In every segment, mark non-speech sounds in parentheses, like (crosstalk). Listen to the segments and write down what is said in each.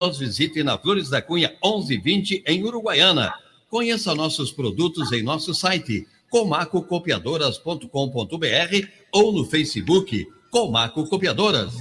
nos visite na Flores da Cunha 1120 em Uruguaiana. Conheça nossos produtos em nosso site comacocopiadoras.com.br ou no Facebook Comaco Copiadoras.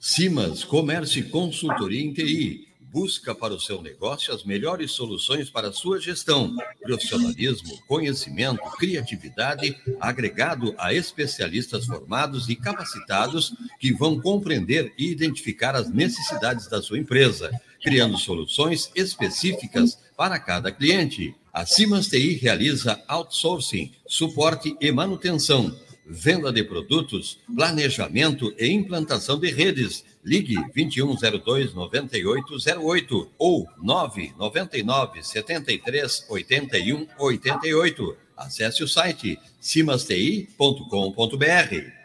Simas Comércio e Consultoria em TI. Busca para o seu negócio as melhores soluções para a sua gestão. Profissionalismo, conhecimento, criatividade, agregado a especialistas formados e capacitados que vão compreender e identificar as necessidades da sua empresa, criando soluções específicas para cada cliente. A Simas TI realiza outsourcing, suporte e manutenção venda de produtos, planejamento e implantação de redes. Ligue 2102 9808 ou 999 73 81 88. Acesse o site cimasti.com.br.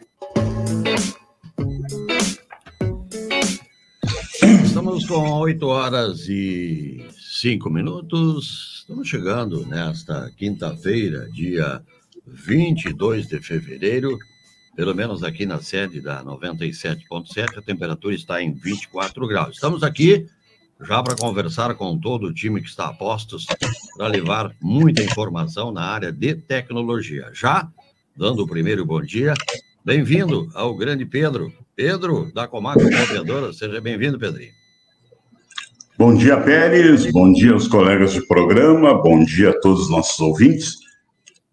Estamos com 8 horas e 5 minutos. Estamos chegando nesta quinta-feira, dia 22 de fevereiro, pelo menos aqui na sede da 97.7, a temperatura está em 24 graus. Estamos aqui já para conversar com todo o time que está a postos para levar muita informação na área de tecnologia. Já dando o primeiro bom dia, bem-vindo ao grande Pedro. Pedro, da Comaco Copiadora, seja bem-vindo, Pedrinho. Bom dia, Pérez. Bom dia aos colegas de programa. Bom dia a todos os nossos ouvintes.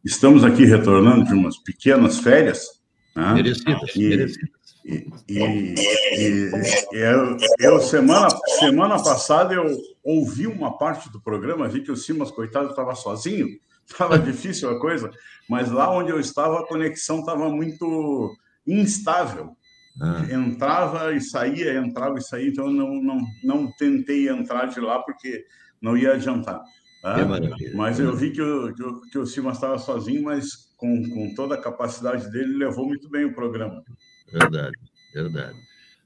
Estamos aqui retornando de umas pequenas férias. Né? Merecidas, e, merecidas. E, e, e, eu, eu, semana, semana passada, eu ouvi uma parte do programa, vi que o Simas, coitado, estava sozinho, (laughs) estava difícil a coisa, mas lá onde eu estava, a conexão estava muito instável. Ah. Entrava e saía, entrava e saía, então eu não, não, não tentei entrar de lá porque não ia adiantar. Tá? Mas eu vi que o, que o, que o Simas estava sozinho, mas com, com toda a capacidade dele, levou muito bem o programa. Verdade, verdade.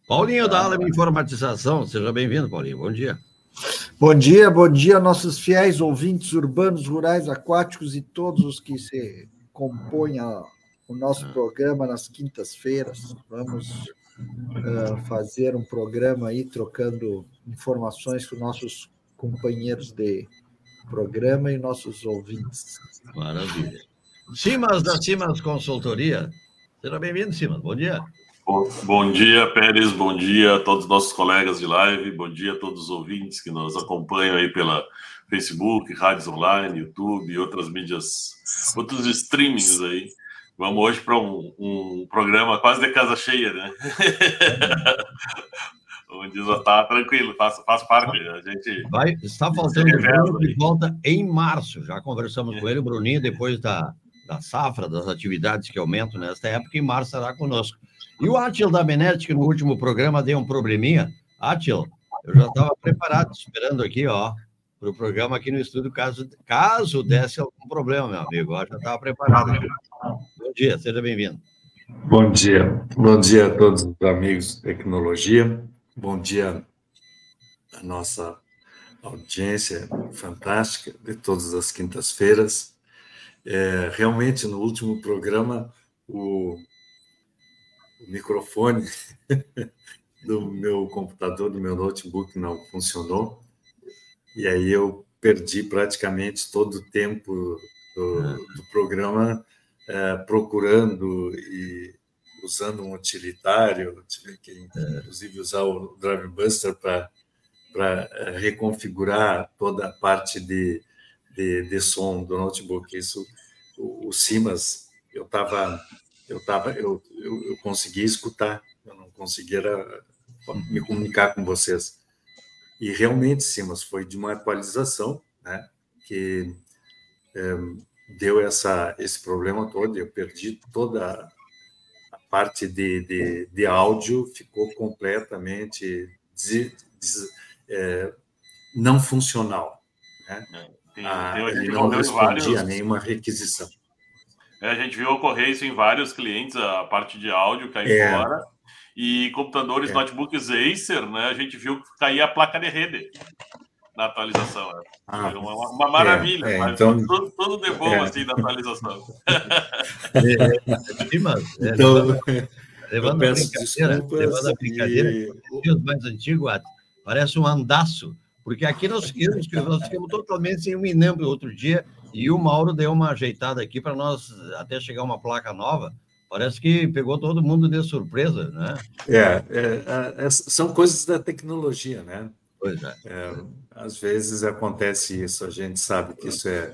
Paulinho da Aula Informatização, seja bem-vindo, Paulinho. Bom dia. Bom dia, bom dia, nossos fiéis ouvintes urbanos, rurais, aquáticos e todos os que se compõem a, o nosso programa nas quintas-feiras. Vamos uh, fazer um programa aí trocando informações com nossos companheiros de programa e nossos ouvintes. Maravilha. Simas da Simas Consultoria. Seja bem-vindo, Simas. Bom dia. Bom, bom, dia, Pérez. Bom dia a todos os nossos colegas de live. Bom dia a todos os ouvintes que nos acompanham aí pela Facebook, rádios online, YouTube e outras mídias, outros streamings aí. Vamos hoje para um, um, programa quase de casa cheia, né? (laughs) Como diz o tá tranquilo, faz, faz parte. A gente. Vai, está faltando o que volta em março. Já conversamos é. com ele, o Bruninho, depois da, da safra, das atividades que aumentam nesta época, em março estará conosco. E o Atil da Benet, que no último programa deu um probleminha. Atil, eu já estava preparado, esperando aqui, ó, para o programa aqui no estúdio, caso, caso desse algum problema, meu amigo. Eu já estava preparado. Aqui. Bom dia, seja bem-vindo. Bom dia. Bom dia a todos os amigos de tecnologia. Bom dia à nossa audiência fantástica de todas as quintas-feiras. É, realmente, no último programa, o, o microfone (laughs) do meu computador, do meu notebook não funcionou, e aí eu perdi praticamente todo o tempo do, do programa é, procurando e usando um utilitário, tive que inclusive usar o Drive Buster para eh, reconfigurar toda a parte de, de, de som do notebook. Isso, o, o Simas, eu estava, eu tava, eu, eu, eu escutar, eu não conseguia me comunicar com vocês. E realmente, Simas, foi de uma atualização, né, que é, deu essa, esse problema todo, eu perdi toda parte de, de, de áudio ficou completamente des, des, é, não funcional. Né? É, tem, ah, ele não respondia vários... nenhuma requisição. É, a gente viu ocorrer isso em vários clientes, a parte de áudio cair é. fora. E computadores, é. notebooks Acer, né, a gente viu cair a placa de rede na atualização. Né? Ah, uma, uma, maravilha, é, é, então, tudo, tudo, de bom é. assim na atualização. É, mas, é, então, levando, a brincadeira, levando a brincadeira, os mais antigos, parece um andaço, porque aqui nós ficamos, nós ficamos totalmente sem um inâmbio outro dia, e o Mauro deu uma ajeitada aqui para nós até chegar uma placa nova. Parece que pegou todo mundo de surpresa, né? É, é, é, é são coisas da tecnologia, né? Pois é. é. Às vezes acontece isso, a gente sabe que isso é.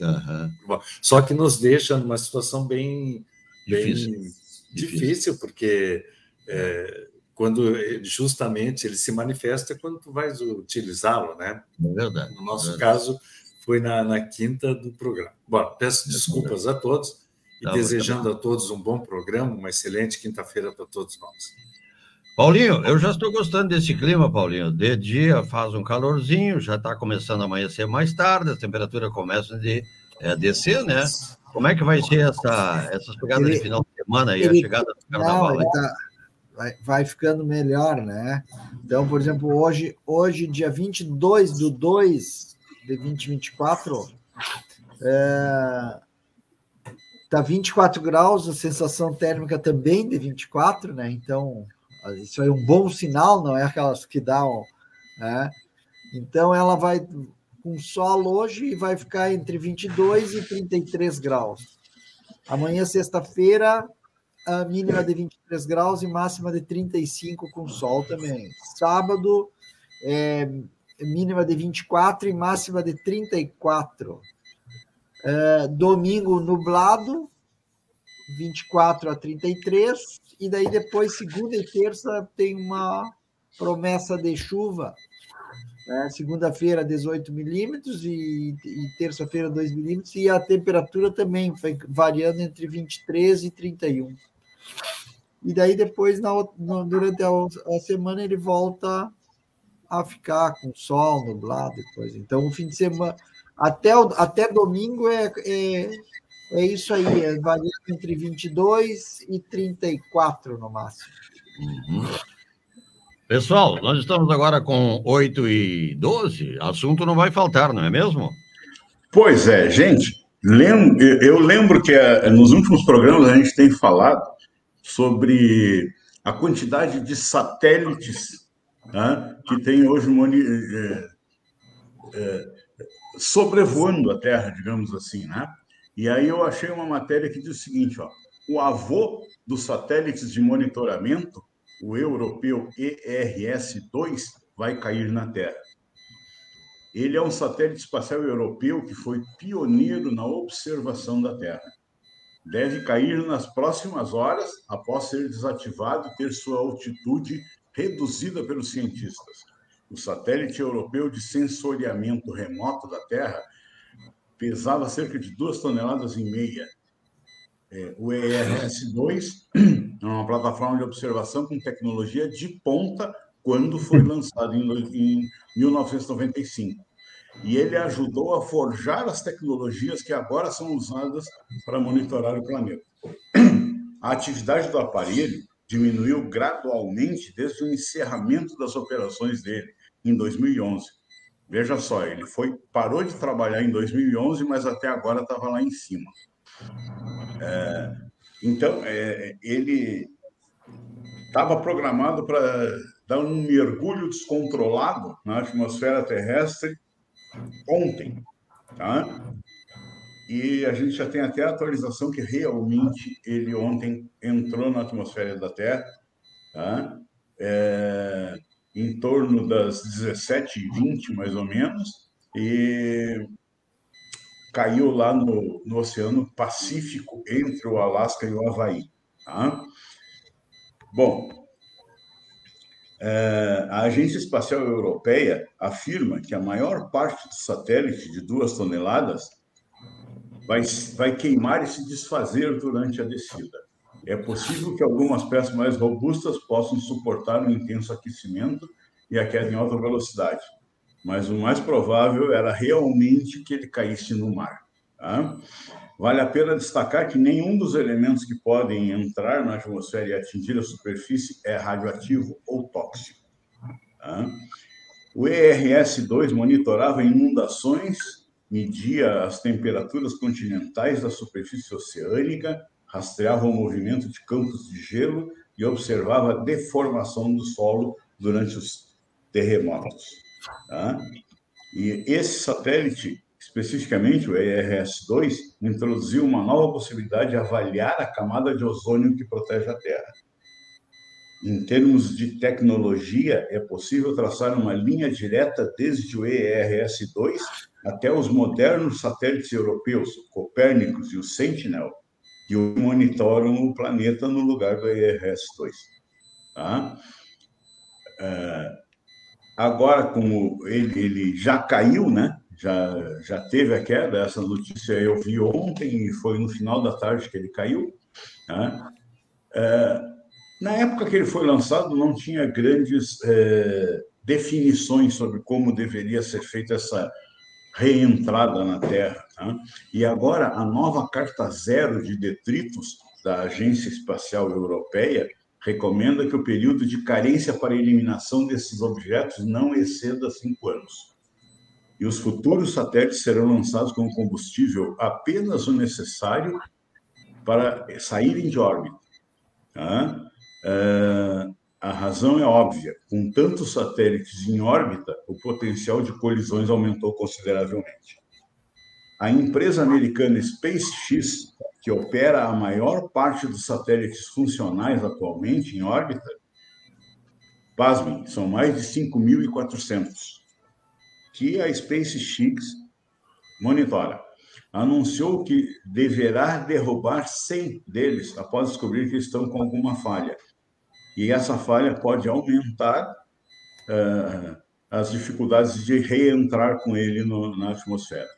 Uhum. Só que nos deixa numa situação bem, difícil, bem difícil, difícil porque é, quando justamente ele se manifesta quando tu vais utilizá-lo, né? É verdade. No nosso é verdade. caso, foi na, na, quinta do programa. Bom, peço é desculpas a todos e tá, desejando tá a todos um bom programa, uma excelente quinta-feira para todos nós. Paulinho, eu já estou gostando desse clima, Paulinho. De dia faz um calorzinho, já está começando a amanhecer mais tarde, as temperaturas começam de, é, descer, né? Como é que vai ser essa, essa chegada ele, de final de semana e ele, a chegada do carnaval? Não, tá, vai, vai ficando melhor, né? Então, por exemplo, hoje, hoje dia 22 do 2 de 2024, é, tá 24 graus, a sensação térmica também de 24, né? Então, isso é um bom sinal, não é aquelas que dão, né? Então, ela vai com sol hoje e vai ficar entre 22 e 33 graus. Amanhã, sexta-feira, a mínima de 23 graus e máxima de 35 com sol também. Sábado, é, mínima de 24 e máxima de 34. É, domingo, nublado, 24 a 33. E daí depois, segunda e terça, tem uma promessa de chuva. É, Segunda-feira, 18 milímetros e, e terça-feira, 2 milímetros. E a temperatura também vai variando entre 23 e 31. E daí depois, na, durante a, a, semana, ele volta a ficar com sol, nublado depois. Então, o fim de semana, até, até domingo é, é, é isso aí, é variando entre 22 e 34 no máximo. Uhum. Pessoal, nós estamos agora com 8 e 12, assunto não vai faltar, não é mesmo? Pois é, gente. Eu lembro que eh, nos últimos programas a gente tem falado sobre a quantidade de satélites né, que tem hoje é, é, sobrevoando a Terra, digamos assim, né? E aí eu achei uma matéria que diz o seguinte, ó, o avô dos satélites de monitoramento, o europeu ERS-2, vai cair na Terra. Ele é um satélite espacial europeu que foi pioneiro na observação da Terra deve cair nas próximas horas após ser desativado e ter sua altitude reduzida pelos cientistas. O satélite europeu de sensoriamento remoto da Terra pesava cerca de duas toneladas e meia. É, o ERS-2 (clears throat) é uma plataforma de observação com tecnologia de ponta quando foi (laughs) lançado em, em 1995 e ele ajudou a forjar as tecnologias que agora são usadas para monitorar o planeta. (clears throat) A atividade do aparelho diminuiu gradualmente desde o encerramento das operações dele em 2011. Veja só, ele foi parou de trabalhar em 2011, mas até agora estava lá em cima. É, então, é, ele estava programado para dar um mergulho descontrolado na atmosfera terrestre ontem, tá? E a gente já tem até a atualização que realmente ele ontem entrou na atmosfera da Terra, tá? É, em torno das 17h20, mais ou menos, e caiu lá no, no Oceano Pacífico, entre o Alasca e o Havaí. Tá? Bom, é, a Agência Espacial Europeia afirma que a maior parte do satélite de duas toneladas vai, vai queimar e se desfazer durante a descida. É possível que algumas peças mais robustas possam suportar um intenso aquecimento e a queda em alta velocidade, mas o mais provável era realmente que ele caísse no mar. Tá? Vale a pena destacar que nenhum dos elementos que podem entrar na atmosfera e atingir a superfície é radioativo ou tóxico. Tá? O ERS-2 monitorava inundações, media as temperaturas continentais da superfície oceânica, rastreava o movimento de campos de gelo e observava a deformação do solo durante os terremotos. Tá? E esse satélite, especificamente o ERS-2, introduziu uma nova possibilidade de avaliar a camada de ozônio que protege a Terra. Em termos de tecnologia, é possível traçar uma linha direta desde o ERS-2 até os modernos satélites europeus, o Copérnicos e o Sentinel, que monitoram o planeta no lugar do ERS-2. Tá? É, agora, como ele, ele já caiu, né? já, já teve a queda, essa notícia eu vi ontem e foi no final da tarde que ele caiu. Né? É, na época que ele foi lançado, não tinha grandes é, definições sobre como deveria ser feita essa reentrada na Terra. Tá? E agora, a nova Carta Zero de Detritos da Agência Espacial Europeia recomenda que o período de carência para eliminação desses objetos não exceda cinco anos. E os futuros satélites serão lançados com combustível apenas o necessário para saírem de órbita. Tá? É, a razão é óbvia. Com tantos satélites em órbita, o potencial de colisões aumentou consideravelmente. A empresa americana SpaceX, que opera a maior parte dos satélites funcionais atualmente em órbita, pasmem, são mais de 5.400, que a SpaceX monitora. Anunciou que deverá derrubar 100 deles após descobrir que estão com alguma falha e essa falha pode aumentar uh, as dificuldades de reentrar com ele no, na atmosfera.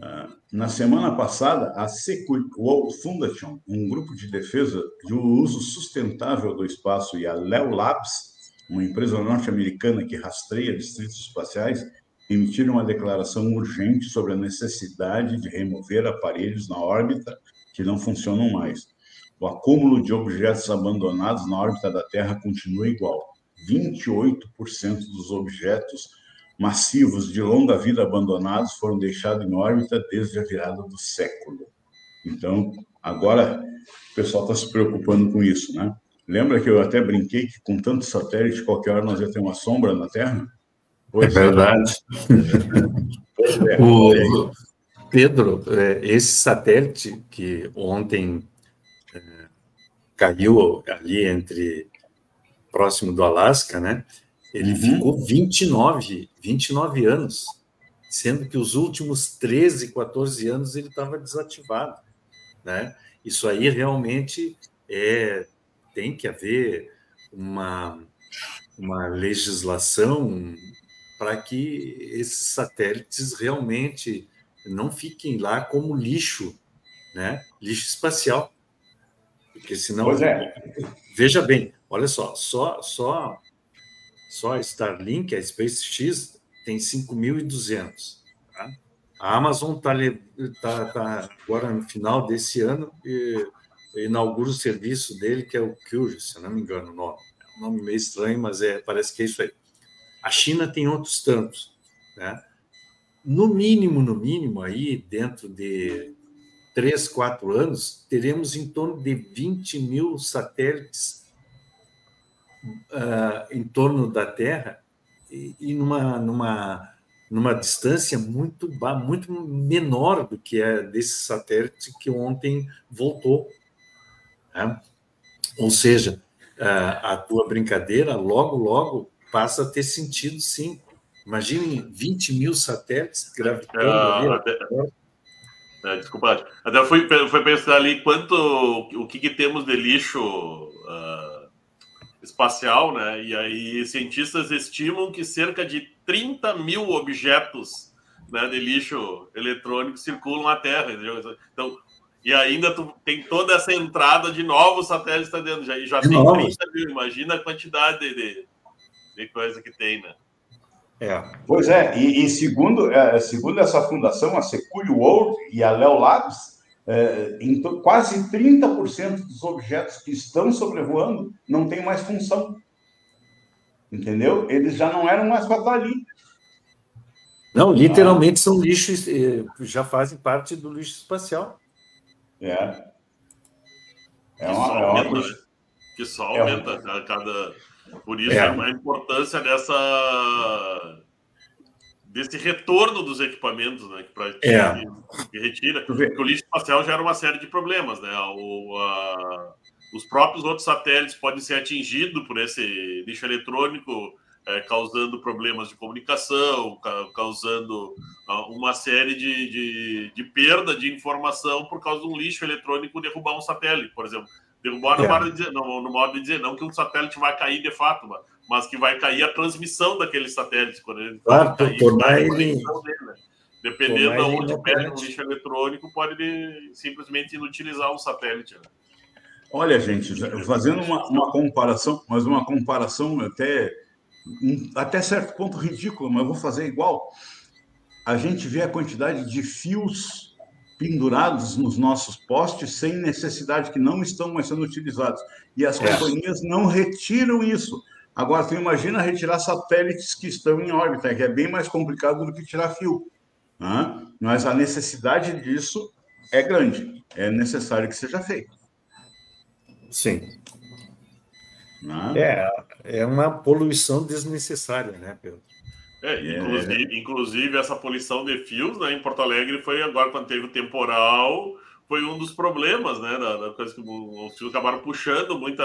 Uh, na semana passada, a Secure World Foundation, um grupo de defesa do uso sustentável do espaço, e a Leo Labs, uma empresa norte-americana que rastreia distritos espaciais, emitiram uma declaração urgente sobre a necessidade de remover aparelhos na órbita que não funcionam mais o acúmulo de objetos abandonados na órbita da Terra continua igual. 28% dos objetos massivos de longa vida abandonados foram deixados em órbita desde a virada do século. Então, agora o pessoal está se preocupando com isso, né? Lembra que eu até brinquei que com tanto satélite, qualquer hora nós ia ter uma sombra na Terra? Pois é verdade. É. o, Pedro, é, esse satélite que ontem caiu ali entre próximo do Alasca, né? Ele uhum. ficou 29, 29 anos, sendo que os últimos 13, 14 anos ele estava desativado, né? Isso aí realmente é tem que haver uma uma legislação para que esses satélites realmente não fiquem lá como lixo, né? Lixo espacial. Porque senão. Pois é. Veja bem, olha só, só, só, só a Starlink, a SpaceX, tem 5.200. Tá? A Amazon está tá, tá agora no final desse ano e inaugura o serviço dele, que é o Curious, se não me engano o nome. É um nome meio estranho, mas é, parece que é isso aí. A China tem outros tantos. Né? No mínimo, no mínimo, aí, dentro de três, quatro anos, teremos em torno de 20 mil satélites uh, em torno da Terra e, e, numa, numa, numa distância muito, muito menor do que é desse satélite que ontem voltou. Né? Ou seja, uh, a tua brincadeira logo, logo passa a ter sentido, sim. Imagine 20 mil satélites gravitando ah, ali. É, desculpa, até fui, fui pensar ali quanto o que, que temos de lixo uh, espacial, né? E aí cientistas estimam que cerca de 30 mil objetos né, de lixo eletrônico circulam na Terra. Entendeu? Então, e ainda tu, tem toda essa entrada de novos satélites tá dentro. Já, já tem 30 mil, imagina a quantidade de, de coisa que tem, né? É. Pois é, e, e segundo, é, segundo essa fundação, a Secure World e a Leo Labs, é, em quase 30% dos objetos que estão sobrevoando não tem mais função. Entendeu? Eles já não eram mais para estar ali. Não, literalmente ah. são lixos, é, já fazem parte do lixo espacial. É. É uma, é uma... Que só aumenta é. a cada Por isso é. a importância dessa desse retorno dos equipamentos, né? Que, é. que, que retira. Porque o lixo espacial gera uma série de problemas, né? O, a, os próprios outros satélites podem ser atingidos por esse lixo eletrônico, é, causando problemas de comunicação, ca, causando uh, uma série de, de, de, perda de informação por causa de um lixo eletrônico derrubar um satélite, por exemplo. Derrubar é. no, dizer, no, no modo de dizer, não que um satélite vai cair de fato, mas que vai cair a transmissão daquele satélite quando ele claro, cair, tornar ele né? dependendo de onde pega um lixo eletrônico pode simplesmente inutilizar um satélite né? olha gente fazendo uma, uma, comparação mas uma comparação até até certo ponto ridícula mas eu vou fazer igual a gente vê a quantidade de fios pendurados nos nossos postes sem necessidade que não estão mais sendo utilizados e as é. companhias não retiram isso Agora, tu imagina retirar satélites que estão em órbita, que é bem mais complicado do que tirar fio. Né? Mas a necessidade disso é grande, é necessário que seja feito. Sim. Né? É, é uma poluição desnecessária, né, Pedro? É, inclusive, é. inclusive, essa poluição de fios né, em Porto Alegre foi agora quando teve o temporal, foi um dos problemas, né? Da, da coisa que os fios acabaram puxando muita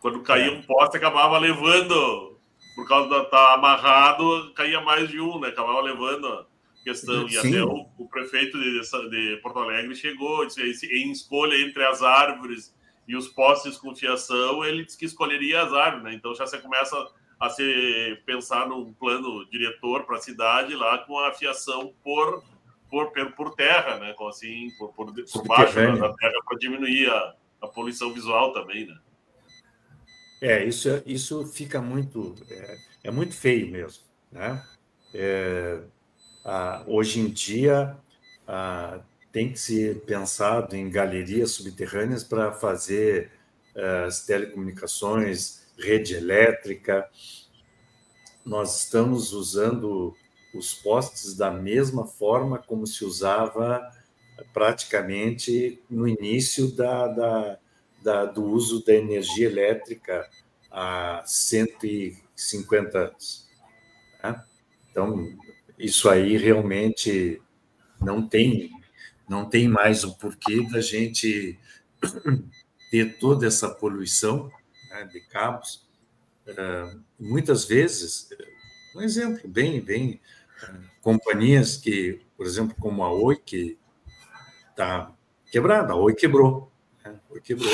quando caía é. um poste, acabava levando, por causa de estar tá amarrado, caía mais de um, né? Acabava levando a questão. Sim. E até o, o prefeito de, de, Porto Alegre chegou, disse, em escolha entre as árvores e os postes com fiação, ele disse que escolheria as árvores, né? Então já você começa a se pensar num plano diretor para a cidade lá com a fiação por, por, por terra, né? Com, assim, por, por, por baixo da terra para diminuir a, a poluição visual também, né? É, isso, isso fica muito. É, é muito feio mesmo. Né? É, a, hoje em dia, a, tem que ser pensado em galerias subterrâneas para fazer é, as telecomunicações, rede elétrica. Nós estamos usando os postes da mesma forma como se usava praticamente no início da, da da, do uso da energia elétrica há 150 anos. Né? Então, isso aí realmente não tem, não tem mais o porquê da gente ter toda essa poluição de cabos. Uh, muitas vezes, um exemplo bem, bem, uh, companhias que, por exemplo, como a Oi, que está quebrada, a Oi quebrou né? quebrou.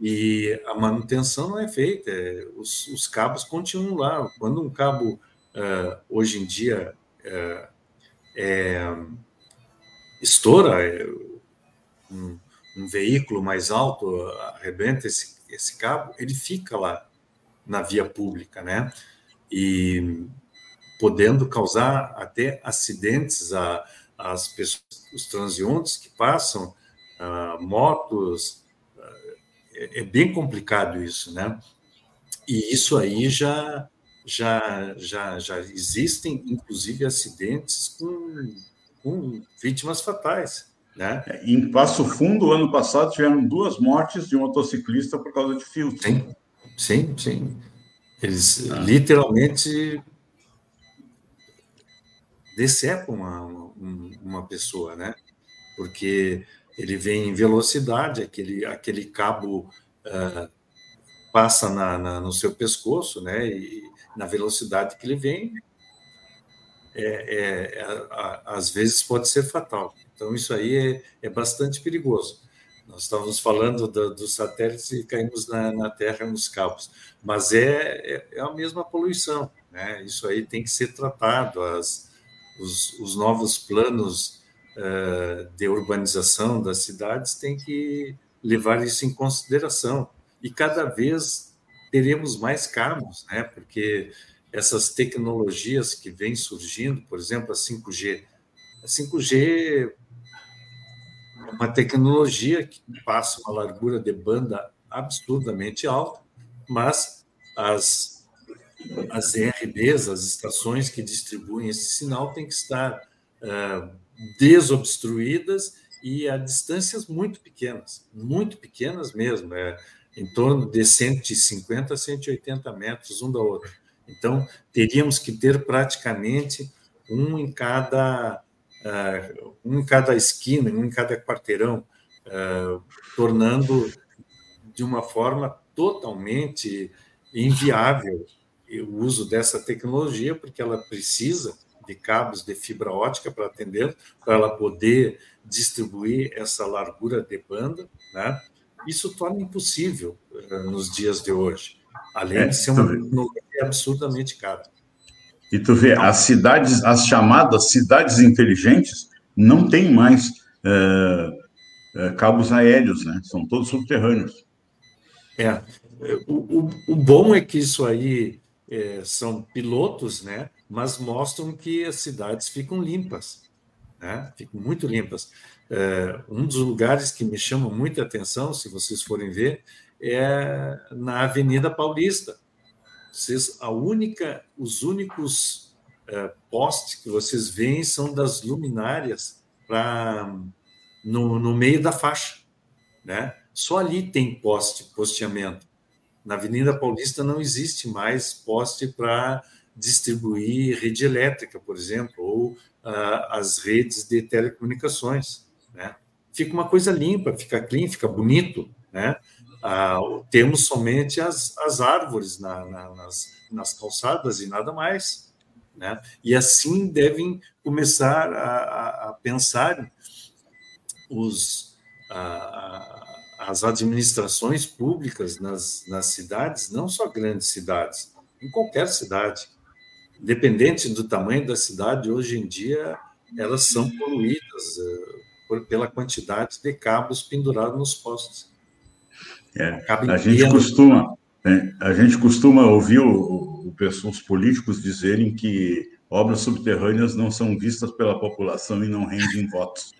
E a manutenção não é feita, é, os, os, cabos continuam lá. Quando um cabo, uh, hoje em dia, é, estoura, é, um, um, veículo mais alto arrebenta esse, esse cabo, ele fica lá na via pública, né? E podendo causar até acidentes a, as pessoas, os transeuntes que passam, uh, motos, é, é bem complicado isso, né? E isso aí já já já já existem inclusive acidentes com, com vítimas fatais, né? É, em Passo Fundo, ano passado tiveram duas mortes de um motociclista por causa de filtro. Sim, sim, sim. Eles ah. literalmente decepam uma, uma, uma pessoa, né? Porque ele vem em velocidade, aquele, aquele cabo uh, passa na, na, no seu pescoço, né? E na velocidade que ele vem, é, é, é a, às vezes pode ser fatal. Então, isso aí é, é bastante perigoso. Nós estávamos falando do, dos satélites e caímos na, na Terra nos cabos, mas é, é, é, a mesma poluição. Né? Isso aí tem que ser tratado. As, os, os novos planos eh, de urbanização das cidades tem que levar isso em consideração. E cada vez teremos mais cabos, né? porque essas tecnologias que vêm surgindo, por exemplo, a 5G. A 5G é uma tecnologia que passa uma largura de banda absurdamente alta, mas as, as RBs, as estações que distribuem esse sinal, têm que estar uh, desobstruídas e a distâncias muito pequenas, muito pequenas mesmo. É, em torno de 150 a 180 metros um da outra. Então, teríamos que ter praticamente um em cada, uh, um em cada esquina, um em cada quarteirão, uh, tornando de uma forma totalmente inviável o uso dessa tecnologia, porque ela precisa de cabos de fibra ótica para atender, para ela poder distribuir essa largura de banda, né? Isso torna impossível uh, nos dias de hoje, além é, de ser uma tecnologia absurdamente cara. E tu vê, as cidades, as chamadas cidades inteligentes, não tem mais uh, uh, cabos aéreos, né? São todos subterrâneos. É, o, o, o bom é que isso aí é, são pilotos, né? Mas mostram que as cidades ficam limpas, né? Ficam muito limpas. É, um dos lugares que me chama muita atenção, se vocês forem ver, é na Avenida Paulista. Vocês, a única, os únicos é, postes que vocês veem são das luminárias no, no meio da faixa, né? Só ali tem poste, posteamento. Na Avenida Paulista não existe mais poste para distribuir rede elétrica, por exemplo, ou ah, as redes de telecomunicações. Né? Fica uma coisa limpa, fica clean, fica bonito. Né? Ah, temos somente as, as árvores na, na, nas, nas calçadas e nada mais. Né? E assim devem começar a, a pensar os, a, as administrações públicas nas, nas cidades, não só grandes cidades, em qualquer cidade, independente do tamanho da cidade, hoje em dia elas são poluídas uh, por, pela quantidade de cabos pendurados nos postes. É, a gente costuma é, a gente costuma ouvir o, o, os políticos dizerem que obras subterrâneas não são vistas pela população e não rendem votos.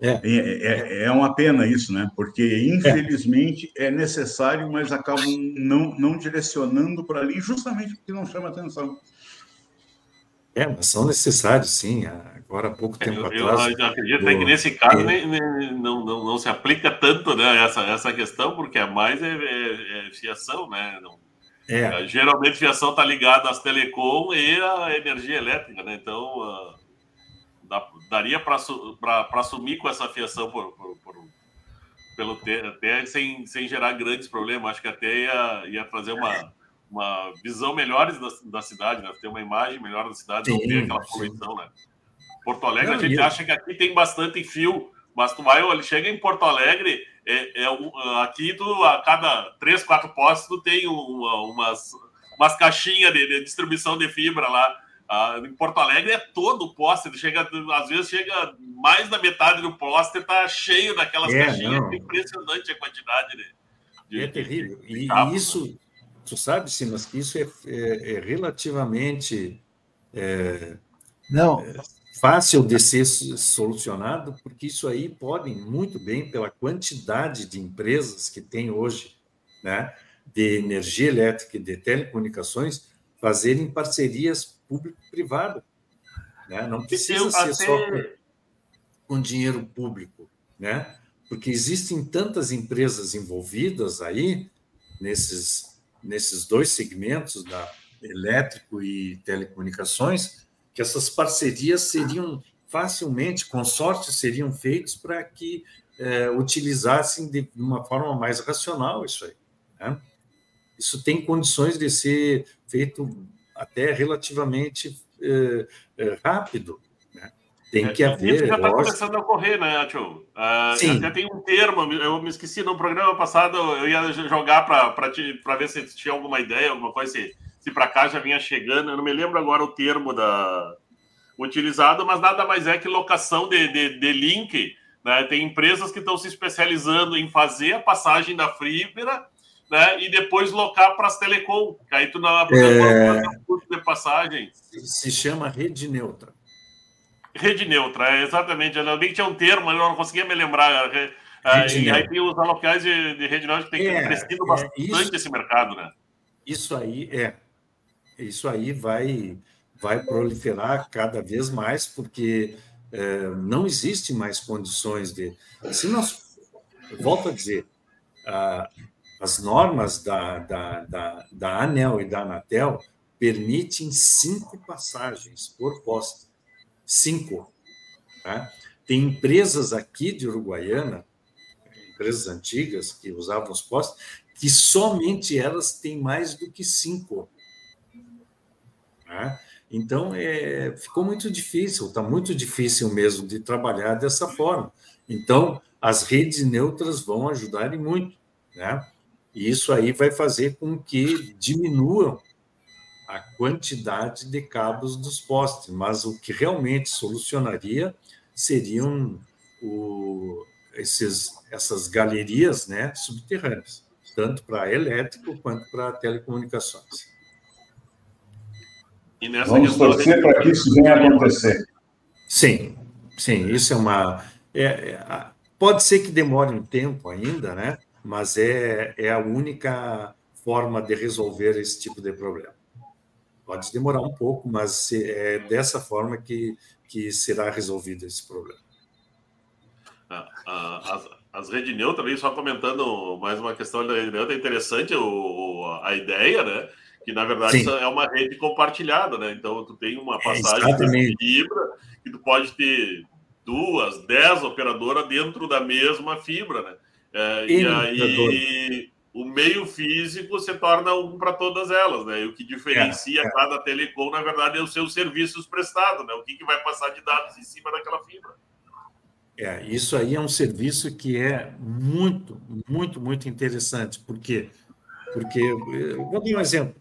É. é. É, é, uma pena isso, né? Porque, infelizmente, é, é necessário, mas acabam não, não direcionando para ali, justamente porque não chama atenção. É, mas são necessários, sim. Agora, há pouco tempo eu, atrás. Eu acredito do... que nesse caso nem, nem, não, não, não se aplica tanto né, essa, essa questão, porque é mais é, é, é fiação, né? Não, é. Geralmente, fiação está ligada às telecom e à energia elétrica, né? Então. Uh daria para assumir com essa fiação por, por, por pelo até sem, sem gerar grandes problemas. Acho que até ia, ia trazer uma, uma visão melhor da, da cidade, né? ter uma imagem melhor da cidade, sim, não ter aquela poluição. Né? Porto Alegre, não, a gente acha que aqui tem bastante fio, mas tu vai, chega em Porto Alegre, é, é aqui tu, a cada três, quatro postes, tu tem uma, umas, umas caixinhas de, de distribuição de fibra lá. Ah, em Porto Alegre é todo o pôster, chega, às vezes chega mais da metade do pôster, tá cheio daquelas é, caixinhas. É impressionante a quantidade de. de é terrível. De, de, e, isso, né? tu sabe, Simas, que isso é, é, é relativamente é, não. Fácil de ser solucionado, porque isso aí podem muito bem, pela quantidade de empresas que tem hoje, né, de energia elétrica e de telecomunicações, fazerem parcerias público-privado. Né? Não precisa ser até... só com dinheiro público, né? porque existem tantas empresas envolvidas aí nesses, nesses dois segmentos, da elétrico e telecomunicações, que essas parcerias seriam facilmente, consórcios seriam feitos para que é, utilizassem de uma forma mais racional isso aí. Né? Isso tem condições de ser feito até relativamente é, é, rápido. Né? Tem que é, haver. Isso já está começando a ocorrer, né, Tio? Sim. Até tem um termo, eu me esqueci no programa passado, eu ia jogar para ver se tinha alguma ideia, alguma coisa, se, se para cá já vinha chegando. Eu não me lembro agora o termo da utilizado, mas nada mais é que locação de, de, de link. Né? Tem empresas que estão se especializando em fazer a passagem da fibra né? E depois locar para as telecom. Aí tu não é... custo de passagem. Se chama rede neutra. Rede neutra, é exatamente. Eu vi que tinha um termo, eu não conseguia me lembrar. É, e aí tem os locais de, de rede neutra que tem é, crescido é, bastante isso, esse mercado, né? Isso aí é. Isso aí vai, vai proliferar cada vez mais, porque é, não existe mais condições de. Se nós, volto a dizer, ah, as normas da, da, da, da ANEL e da Anatel permitem cinco passagens por poste. Cinco. Tá? Tem empresas aqui de Uruguaiana, empresas antigas que usavam os postes, que somente elas têm mais do que cinco. Tá? Então, é, ficou muito difícil, está muito difícil mesmo de trabalhar dessa forma. Então, as redes neutras vão ajudar e muito. Né? E isso aí vai fazer com que diminuam a quantidade de cabos dos postes, mas o que realmente solucionaria seriam o, esses, essas galerias né, subterrâneas, tanto para elétrico quanto para telecomunicações. Vamos torcer para que isso venha acontecer. Sim, sim, isso é uma. É, é, pode ser que demore um tempo ainda, né? mas é, é a única forma de resolver esse tipo de problema. Pode demorar um pouco, mas é dessa forma que, que será resolvido esse problema. Ah, ah, as, as redes neutras, só comentando mais uma questão da rede neutra, é interessante o, a ideia, né? Que na verdade Sim. é uma rede compartilhada, né? Então tu tem uma é, passagem é, de fibra que tu pode ter duas, dez operadoras dentro da mesma fibra, né? É, e aí o meio físico se torna um para todas elas, né? E o que diferencia é, é. cada telecom, na verdade, é os seus serviços prestados, né? O que, que vai passar de dados em cima daquela fibra. É, isso aí é um serviço que é muito, muito, muito interessante. Por quê? Porque, vou dar um exemplo.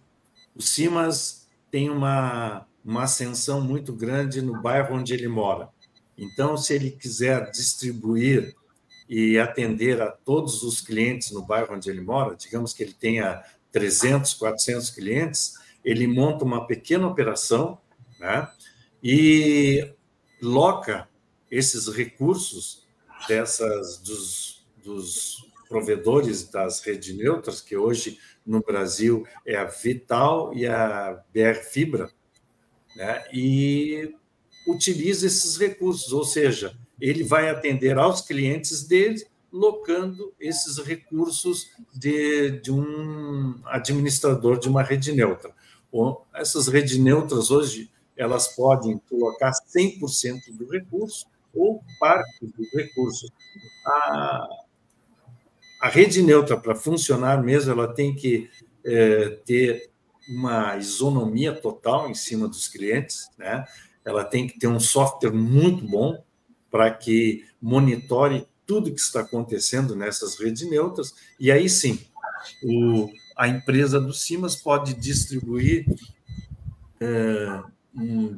O Simas tem uma, uma ascensão muito grande no bairro onde ele mora. Então, se ele quiser distribuir e atender a todos os clientes no bairro onde ele mora, digamos que ele tenha 300, 400 clientes, ele monta uma pequena operação né, e loca esses recursos dessas dos, dos provedores das redes neutras, que hoje no Brasil é a Vital e a BR Fibra, né, e utiliza esses recursos, ou seja, ele vai atender aos clientes dele, locando esses recursos de, de um administrador de uma rede neutra. Essas redes neutras hoje elas podem colocar 100% do recurso ou parte dos recursos. A, a rede neutra, para funcionar mesmo, ela tem que é, ter uma isonomia total em cima dos clientes, né? ela tem que ter um software muito bom, para que monitore tudo que está acontecendo nessas redes neutras, e aí sim, o, a empresa do Simas pode distribuir, é,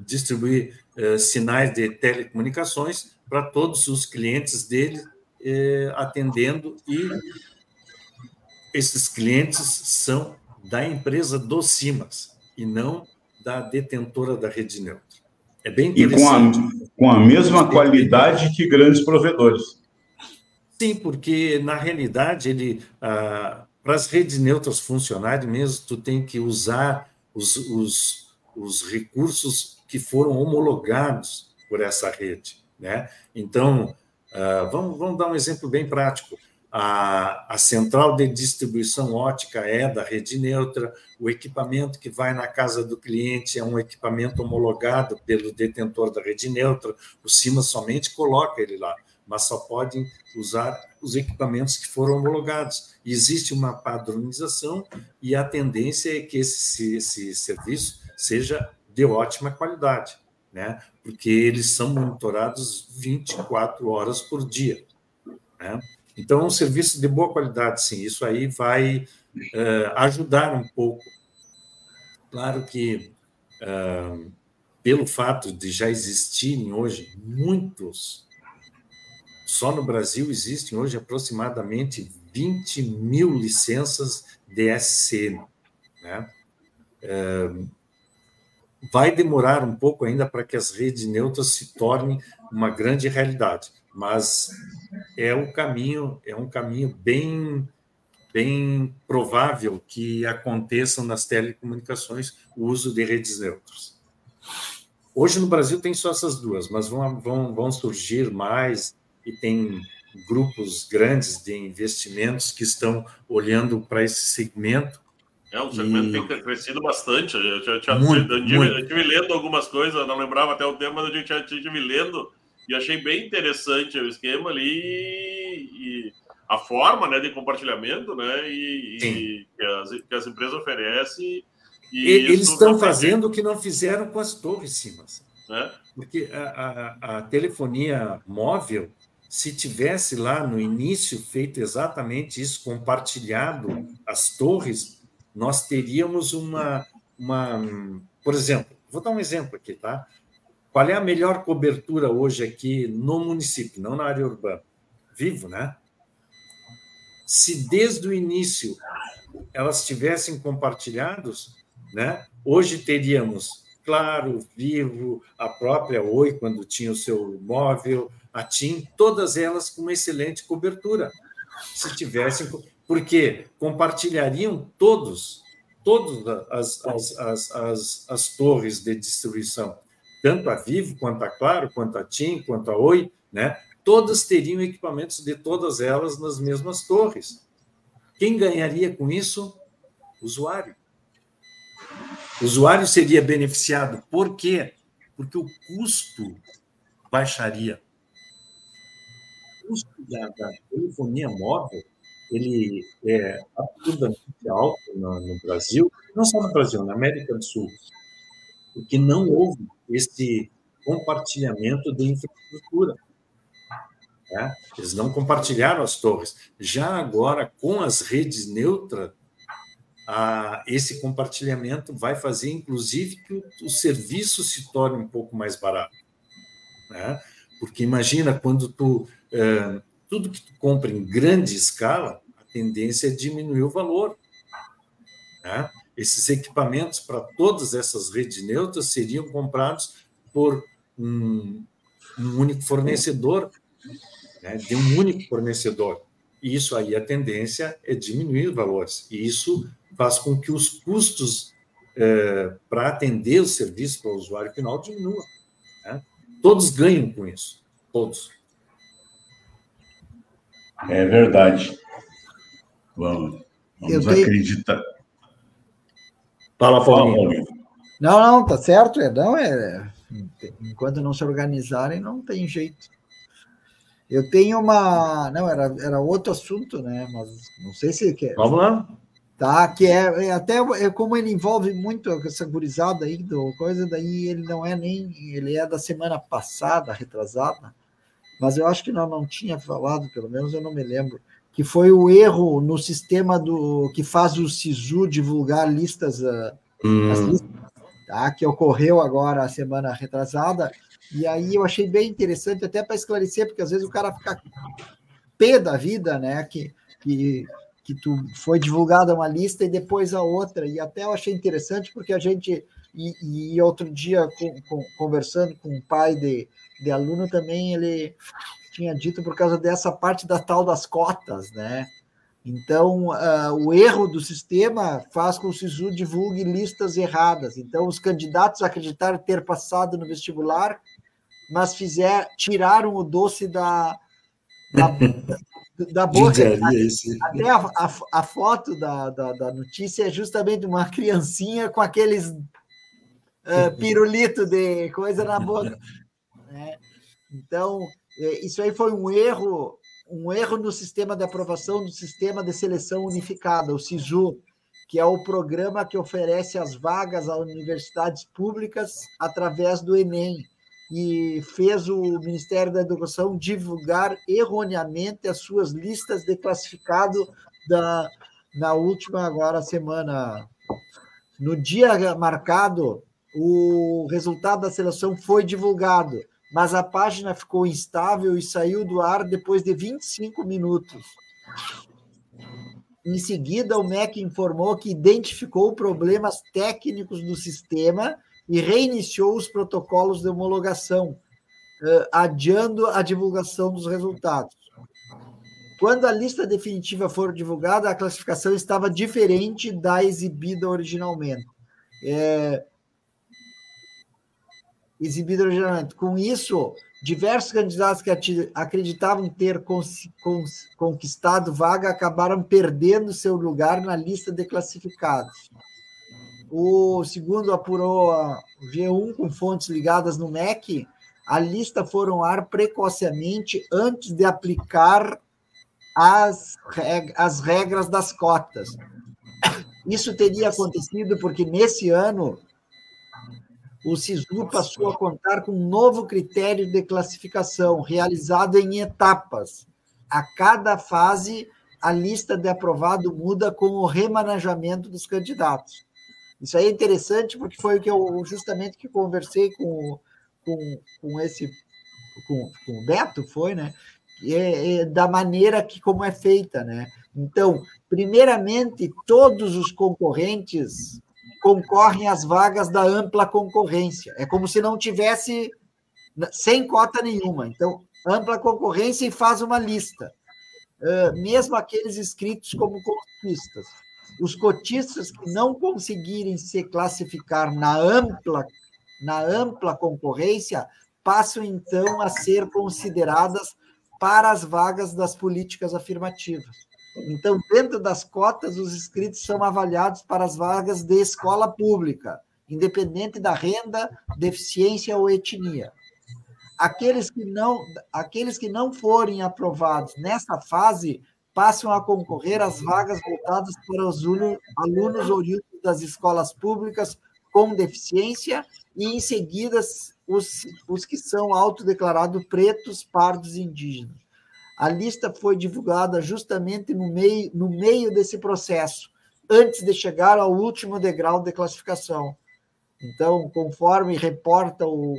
distribuir é, sinais de telecomunicações para todos os clientes dele, é, atendendo, e esses clientes são da empresa do Simas, e não da detentora da rede neutra. É bem interessante. E com a, com a mesma qualidade que grandes provedores. Sim, porque na realidade ele ah, para as redes neutras funcionarem mesmo, tu tem que usar os, os, os recursos que foram homologados por essa rede, né? Então, ah, vamos, vamos dar um exemplo bem prático a, a central de distribuição ótica é da rede neutra, o equipamento que vai na casa do cliente é um equipamento homologado pelo detentor da rede neutra, o CIMA somente coloca ele lá, mas só podem usar os equipamentos que foram homologados. Existe uma padronização e a tendência é que esse, esse serviço seja de ótima qualidade, né? Porque eles são monitorados 24 horas por dia. Né? Então, um serviço de boa qualidade, sim. Isso aí vai uh, ajudar um pouco. Claro que, uh, pelo fato de já existirem hoje muitos, só no Brasil existem hoje aproximadamente 20 mil licenças DSCM. Né? Uh, vai demorar um pouco ainda para que as redes neutras se tornem uma grande realidade mas é um caminho, é um caminho bem bem provável que aconteçam nas telecomunicações o uso de redes neutras. Hoje no Brasil tem só essas duas, mas vão, vão, vão surgir mais e tem grupos grandes de investimentos que estão olhando para esse segmento. É um segmento e... que tem crescido bastante. Eu, já, já, muito, eu, tive, eu tive lendo algumas coisas, não lembrava até o tema, mas eu já tive lendo e achei bem interessante o esquema ali e a forma né, de compartilhamento né, e, e que, as, que, as, empresas oferecem. E Eles estão fazendo o que não fizeram com as torres, Simas. É? Porque a, a, a, telefonia móvel, se tivesse lá no início feito exatamente isso, compartilhado as torres, nós teríamos uma, uma. Por exemplo, vou dar um exemplo aqui, tá? Qual é a melhor cobertura hoje aqui no município, não na área urbana? Vivo, né? Se desde o início elas tivessem compartilhados, né? Hoje teríamos Claro, Vivo, a própria Oi, quando tinha o seu móvel, a TIM, todas elas com uma excelente cobertura. Se tivessem, porque compartilhariam todos, todas as, as, as, as, as torres de distribuição, tanto a Vivo, quanto a Claro, quanto a TIM, quanto a Oi, né? todas teriam equipamentos de todas elas nas mesmas torres. Quem ganharia com isso? O usuário. O usuário seria beneficiado. Por quê? Porque o custo baixaria. O custo da, da telefonia móvel ele é absurdamente alto no, no, Brasil, não só no Brasil, na América do Sul, porque não houve esse compartilhamento de infraestrutura. Né? Eles não compartilharam as torres. Já agora, com as redes neutras, ah, esse compartilhamento vai fazer, inclusive, que o, o, serviço se torne um pouco mais barato. Né? Porque imagina quando tu eh, tudo que tu compra em grande escala, a tendência é diminuir o valor. Né? Esses equipamentos para todas essas redes neutras seriam comprados por um, um único fornecedor, né? de um único fornecedor. E isso aí a tendência é diminuir os valores. E isso faz com que os custos é, para atender o serviço para o usuário final diminuam. Né? Todos ganham com isso, todos. É verdade. Vamos, vamos acreditar. Fala, Paulinho. Não, não, tá certo. É, não, é, enquanto não se organizarem, não tem jeito. Eu tenho uma. Não, era, era outro assunto, né? Mas não sei se. Quer... Vamos lá tá? Que é, é, até é como ele envolve muito essa gurizada aí do coisa, daí ele não é nem ele é da semana passada, retrasada, mas eu acho que não não tinha falado, pelo menos eu não me lembro, que foi o erro no sistema do que faz o Sisu divulgar listas, ah, hum. as listas tá? que ocorreu agora a semana retrasada. E aí eu achei bem interessante até para esclarecer, porque às vezes o cara fica pé da vida, né? Que, que que tu foi divulgada uma lista e depois a outra, e até eu achei interessante porque a gente, e, e outro dia com, com, conversando com um pai de, de aluno também, ele tinha dito por causa dessa parte da tal das cotas, né? Então, uh, o erro do sistema faz com que o SISU divulgue listas erradas. Então, os candidatos acreditaram ter passado no vestibular, mas fizer, tiraram o doce da, da, da (laughs) boca. Até a, a, a foto da, da, da, notícia é justamente uma criancinha com aqueles uh, pirulito de coisa na boca. Né? (laughs) Então, é, isso aí foi um erro, um erro no sistema de aprovação do sistema de seleção unificada, o SISU, que é o programa que oferece as vagas a universidades públicas através do Enem e fez o Ministério da Educação divulgar erroneamente as suas listas de classificado da, na última agora semana. No dia marcado, o resultado da seleção foi divulgado, mas a página ficou instável e saiu do ar depois de 25 minutos. Em seguida, o MEC informou que identificou problemas técnicos do sistema e reiniciou os protocolos de homologação, adiando a divulgação dos resultados. Quando a lista definitiva for divulgada, a classificação estava diferente da exibida originalmente. É... exibido originalmente. Com isso, diversos candidatos que acreditavam ter conquistado vaga acabaram perdendo seu lugar na lista de classificados. O segundo apurou a G1 com fontes ligadas no MEC, a lista foi ar precocemente antes de aplicar as, as regras das cotas. Isso teria acontecido porque nesse ano o SISU passou a contar com um novo critério de classificação, realizado em etapas. A cada fase, a lista de aprovado muda com o remanejamento dos candidatos. Isso aí é interessante porque foi o que eu justamente que conversei com, com, com esse com, com o Beto, foi, né? É, é, da maneira que como é feita, né? Então, primeiramente, todos os concorrentes concorrem às vagas da ampla concorrência. É como se não tivesse sem cota nenhuma. Então, ampla concorrência e faz uma lista. Uh, mesmo aqueles inscritos como cotistas. Os cotistas que não conseguirem se classificar na ampla, na ampla concorrência passam então a ser consideradas para as vagas das políticas afirmativas. Então, dentro das cotas, os inscritos são avaliados para as vagas de escola pública, independente da renda, deficiência ou etnia. Aqueles que não, aqueles que não forem aprovados nessa fase passam a concorrer às vagas voltadas para os alunos oriundos das escolas públicas com deficiência e, em seguida, os, os que são autodeclarados pretos, pardos e indígenas. A lista foi divulgada justamente no meio, no meio desse processo, antes de chegar ao último degrau de classificação. Então, conforme reporta o,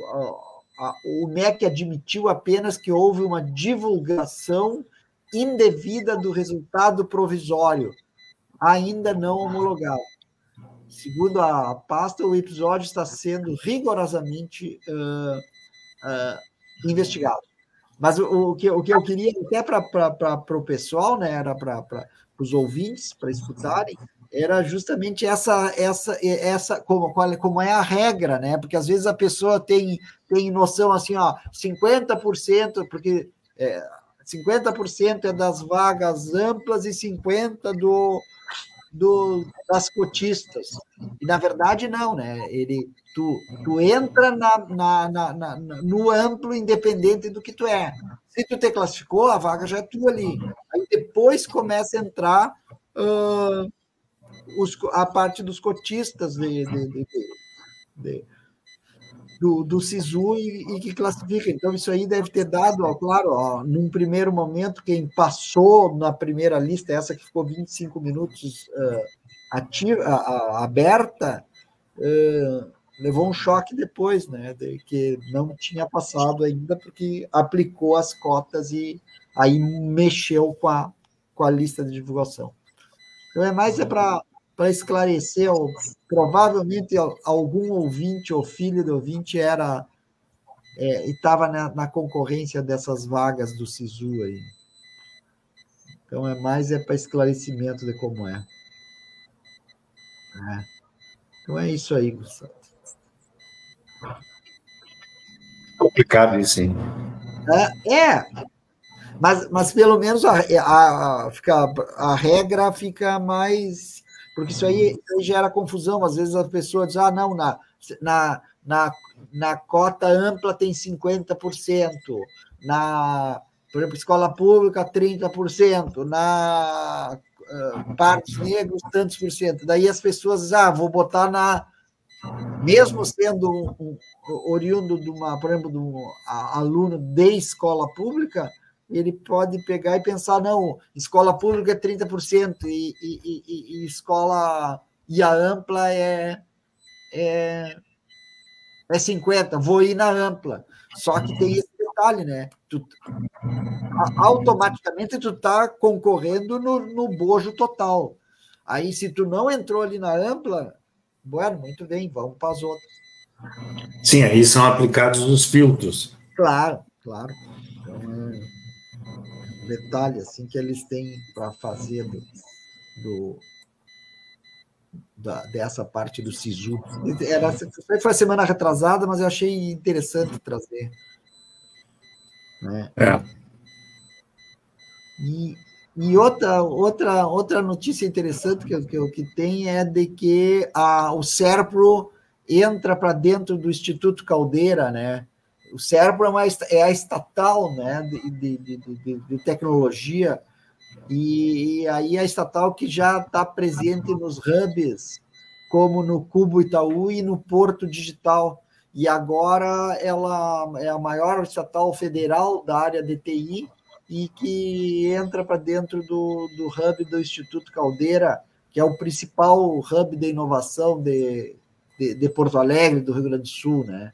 a, a, o MEC admitiu apenas que houve uma divulgação indevida do resultado provisório, ainda não homologado. Segundo a pasta, o episódio está sendo rigorosamente uh, uh, investigado. Mas o, o, que, o que eu queria, até para o pessoal, né, era para os ouvintes, para escutarem, era justamente essa, essa, essa como, como é a regra, né? Porque às vezes a pessoa tem, tem noção assim, ó, 50%, porque é, 50% é das vagas amplas e 50% do, do, das cotistas. E, na verdade, não, né? Ele, tu, tu entra na, na, na, na, no amplo, independente do que tu é. Se tu te classificou, a vaga já é tua ali. Aí depois começa a entrar uh, os, a parte dos cotistas de, de, de, de do, do SISU e, e, que classifica. Então, isso aí deve ter dado, ó, claro, ó, num primeiro momento, quem passou na primeira lista, essa que ficou 25 minutos uh, ativa, a, a, aberta, uh, levou um choque depois, né? De que não tinha passado ainda, porque aplicou as cotas e aí mexeu com a, com a lista de divulgação. Então, é mais é para para esclarecer, provavelmente algum ouvinte ou filho do ouvinte era é, e estava na, na, concorrência dessas vagas do SISU aí. Então é mais é para esclarecimento de como é. é. Então é isso aí, Gustavo. Complicado isso, hein? É, é. Mas, mas pelo menos a, a, a, fica, a regra fica mais porque isso aí, isso aí gera confusão. Às vezes a pessoa diz: ah, não, na, na, na, na cota ampla tem 50%, na, por exemplo, escola pública, 30%, na uh, partes negros, tantos por cento. Daí as pessoas dizem: ah, vou botar na. Mesmo sendo um, um, oriundo de uma, por exemplo, de um aluno de escola pública, ele pode pegar e pensar, não, escola pública é 30% e, e, e, e escola e a ampla é, é, é 50%, vou ir na ampla. Só que tem esse detalhe, né? Tu, automaticamente tu está concorrendo no, no bojo total. Aí, se tu não entrou ali na ampla, bueno, muito bem, vamos para as outras. Sim, aí são aplicados os filtros. Claro, claro. Então, é detalhe assim que eles têm para fazer do, do, da, dessa parte do SISU. Era, foi a semana retrasada, mas eu achei interessante trazer. Né? É. E, e outra, outra, outra notícia interessante que, que, que tem é de que a, o SERPRO entra para dentro do Instituto Caldeira, né? O SERPRO é, uma, é a estatal né, de, de, de, de tecnologia e, aí a estatal que já está presente nos hubs, como no Cubo Itaú e no Porto Digital. E agora ela é a maior estatal federal da área de TI e que entra para dentro do, do hub do Instituto Caldeira, que é o principal hub de inovação de, de, de Porto Alegre, do Rio Grande do Sul. Né?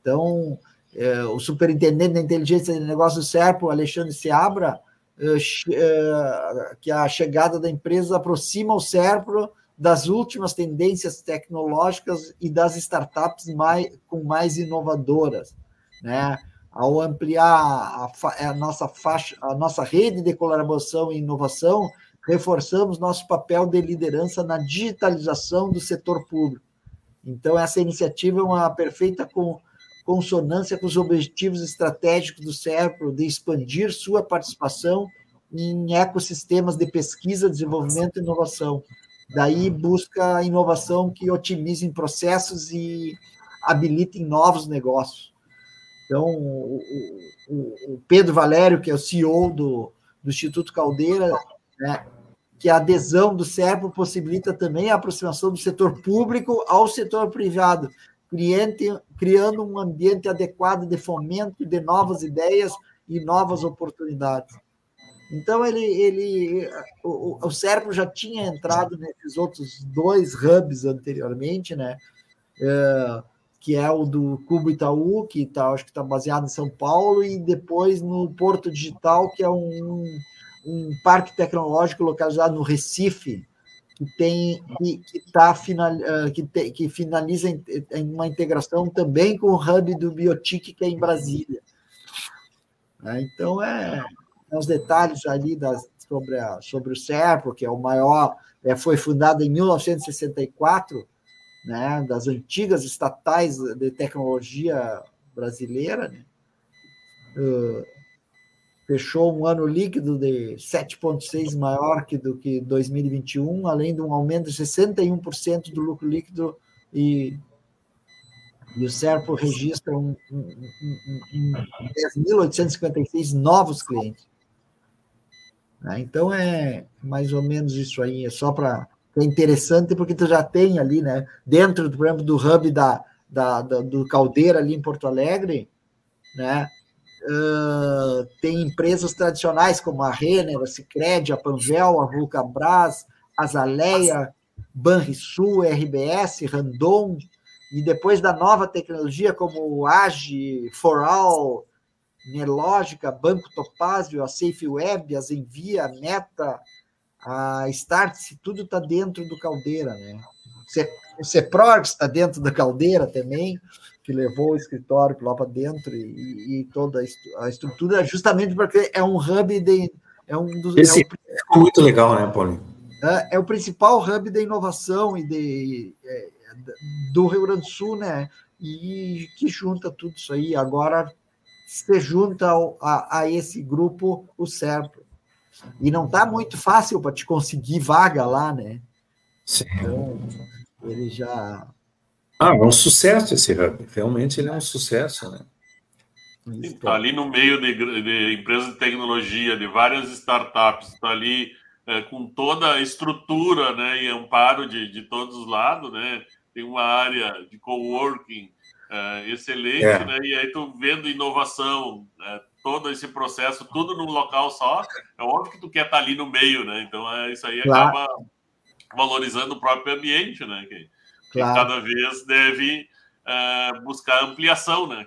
Então, é, o superintendente da inteligência de negócios SERPO, Alexandre Seabra, é, é, que a chegada da empresa aproxima o SERPRO das últimas tendências tecnológicas e das startups mais, com mais inovadoras, né? Ao ampliar a, a, nossa faixa, a nossa rede de colaboração e inovação, reforçamos nosso papel de liderança na digitalização do setor público. Então, essa iniciativa é uma perfeita com, consonância com os objetivos estratégicos do SERPRO de expandir sua participação em ecossistemas de pesquisa, desenvolvimento e inovação. Daí busca inovação que otimize processos e habilitem novos negócios. Então, o, o, o, Pedro Valério, que é o CEO do, do Instituto Caldeira, né, que a adesão do SERPRO possibilita também a aproximação do setor público ao setor privado, criando um ambiente adequado de fomento de novas ideias e novas oportunidades. Então, ele, ele, o, o Serpo já tinha entrado nesses outros dois hubs anteriormente, né? É, que é o do Cubo Itaú, que tá, acho que está baseado em São Paulo, e depois no Porto Digital, que é um, um parque tecnológico localizado no Recife, que tem que, tá final, eh, que, te, que finaliza em, em, uma integração também com o hub do Biotic, que é em Brasília. É, então, é, é detalhes ali das, sobre, a, sobre o SERPRO, que é o maior, é, foi fundado em 1964, né, das antigas estatais de tecnologia brasileira, né? Uh, fechou um ano líquido de 7,6 maior que do que 2021, além de um aumento de 61% do lucro líquido e, e o Serpo registra um, um, um, um 10.856 novos clientes. Né? Então é mais ou menos isso aí, é só para é interessante porque tu já tem ali, né, dentro por exemplo, do hub da, da, da do Caldeira ali em Porto Alegre, né, Uh, tem empresas tradicionais como a Renner, a Cicred, a Panvel, a Vulcabras, a Zaleia, Banrisul, RBS, Randon, e depois da nova tecnologia como o Age, Foral, Nelogica, Banco Topázio, a Safe Web, a Zenvia, a Meta, a Startse, tudo está dentro do Caldeira, né? O Ceprox está dentro da Caldeira também que levou o escritório lá para dentro e, e, toda a estrutura, justamente porque é um hub de. É um dos, Esse é muito legal, né, Paulinho? É, é, o principal hub de inovação e de, é, do Rio Grande do Sul, né? E que junta tudo isso aí. Agora se junta ao, a, a, esse grupo o SERPRO. E não está muito fácil para te conseguir vaga lá, né? Sim. Então, ele já ah, é um sucesso esse hub. Realmente ele é um sucesso, né? Está ali no meio de, de empresas de tecnologia, de várias startups, está ali é, com toda a estrutura né, e amparo de, de todos os lados, né? Tem uma área de coworking é, excelente, é. né? E aí tu vendo inovação, é, todo esse processo, tudo num local só, é óbvio que tu quer estar ali no meio, né? Então é, isso aí claro. acaba valorizando o próprio ambiente, né? Que, claro. cada vez deve uh, buscar ampliação, né?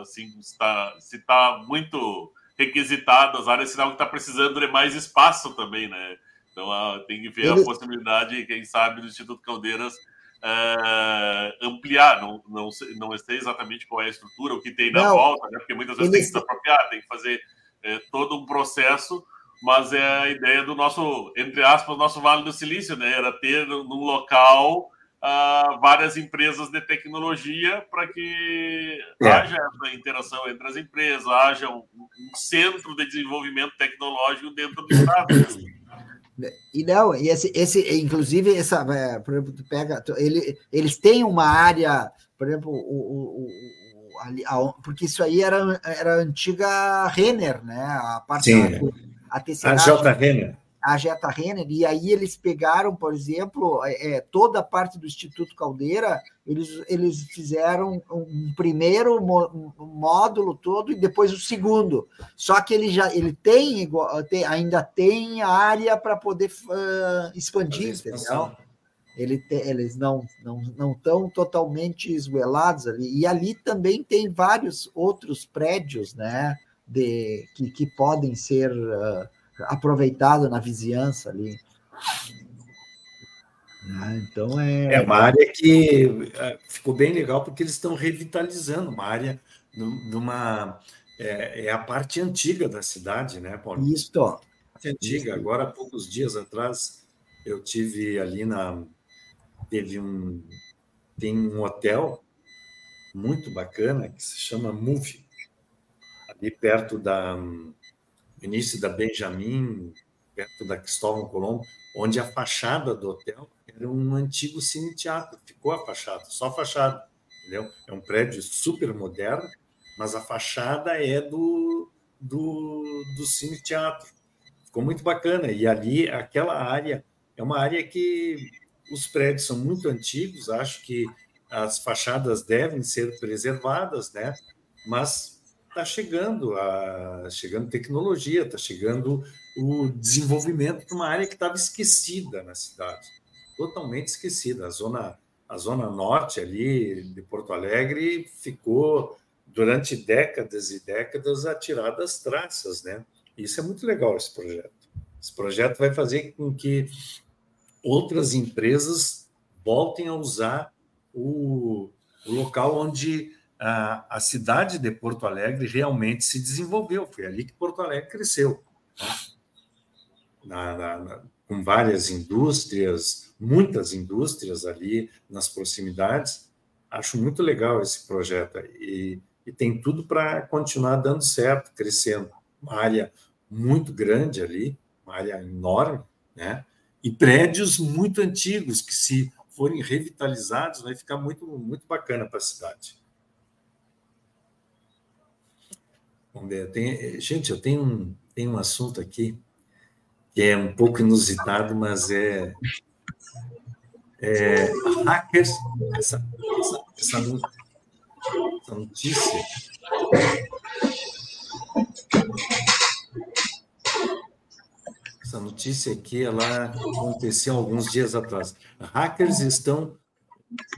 Assim, está, se está muito requisitado as áreas, sinal que está precisando de mais espaço também, né? Então uh, tem que ver Ele... a possibilidade, quem sabe, do Instituto Caldeiras uh, ampliar, não, não, não sei exatamente qual é a estrutura, o que tem na não. volta, né? Porque muitas vezes tem que se apropriar, tem que fazer todo um processo mas é a ideia do nosso, entre aspas, nosso Vale do Silício, né? Era ter num local uh, várias empresas de tecnologia para que é. haja essa interação entre as empresas, haja um, um centro de desenvolvimento tecnológico dentro do Estado. E não, e esse, esse inclusive, essa, é, por exemplo, tu pega, tu, ele, eles têm uma área, por exemplo, o, o, o ali, a, porque isso aí era, era a antiga Renner, né? A parte Sim. Da, a, a J. Renner a Jeta Renner, e aí eles pegaram, por exemplo, é, é, toda a parte do Instituto Caldeira, eles, eles fizeram um primeiro módulo todo e depois o segundo. Só que ele já ele tem, igual, tem ainda tem área para poder uh, expandir, entendeu? Ele te, eles não não não estão totalmente esguelados ali. E ali também tem vários outros prédios, né, de que, que podem ser uh, aproveitado na vizinhança ali. Ah, então é. É uma área que é, ficou bem legal porque eles estão revitalizando uma área numa. É, é a parte antiga da cidade, né, Paulo? Isso. Parte antiga. Agora, há poucos dias atrás, eu tive ali na. Teve um. Tem um hotel muito bacana que se chama Move, ali perto da início da Benjamin, perto da Cristóvão Colombo, onde a fachada do hotel era um antigo cine-teatro. Ficou a fachada, só a fachada. Entendeu? É um prédio super moderno, mas a fachada é do, do, do cine-teatro. Ficou muito bacana. E ali, aquela área, é uma área que os prédios são muito antigos, acho que as fachadas devem ser preservadas, né? mas está chegando a chegando tecnologia, está chegando o desenvolvimento de uma área que estava esquecida na cidade, totalmente esquecida. A zona a zona norte ali de Porto Alegre ficou durante décadas e décadas a tirar das traças, né? Isso é muito legal esse projeto. Esse projeto vai fazer com que outras empresas voltem a usar o, o local onde a, cidade de Porto Alegre realmente se desenvolveu. Foi ali que Porto Alegre cresceu. Né? Na, na, na, com várias indústrias, muitas indústrias ali nas proximidades. Acho muito legal esse projeto e, e tem tudo para continuar dando certo, crescendo. Uma área muito grande ali, uma área enorme, né? E prédios muito antigos que, se forem revitalizados, vai ficar muito, muito bacana para a cidade. Vamos ver, tenho, gente, eu tenho um, tenho um assunto aqui que é um pouco inusitado, mas é, é hackers, essa, essa, essa, essa notícia. Essa notícia aqui, ela aconteceu alguns dias atrás. Hackers estão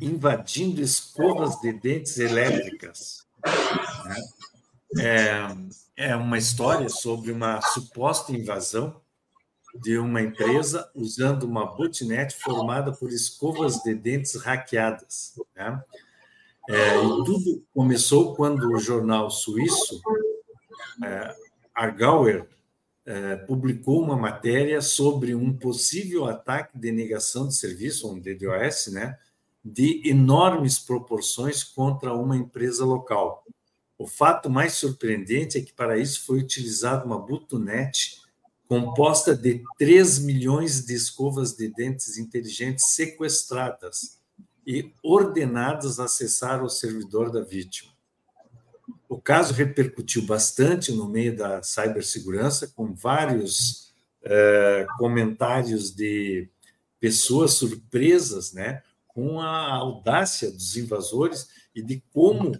invadindo escovas de dentes elétricas. Né? É, é uma história sobre uma suposta invasão de uma empresa usando uma botnet formada por escovas de dentes hackeadas. Né? É, e tudo começou quando o jornal suíço é, Argauer é, publicou uma matéria sobre um possível ataque de negação de serviço, um DDoS, né, de enormes proporções contra uma empresa local. O fato mais surpreendente é que para isso foi utilizada uma butonete composta de 3 milhões de escovas de dentes inteligentes sequestradas e ordenadas a acessar o servidor da vítima. O caso repercutiu bastante no meio da cibersegurança, com vários eh, comentários de pessoas surpresas né, com a audácia dos invasores e de como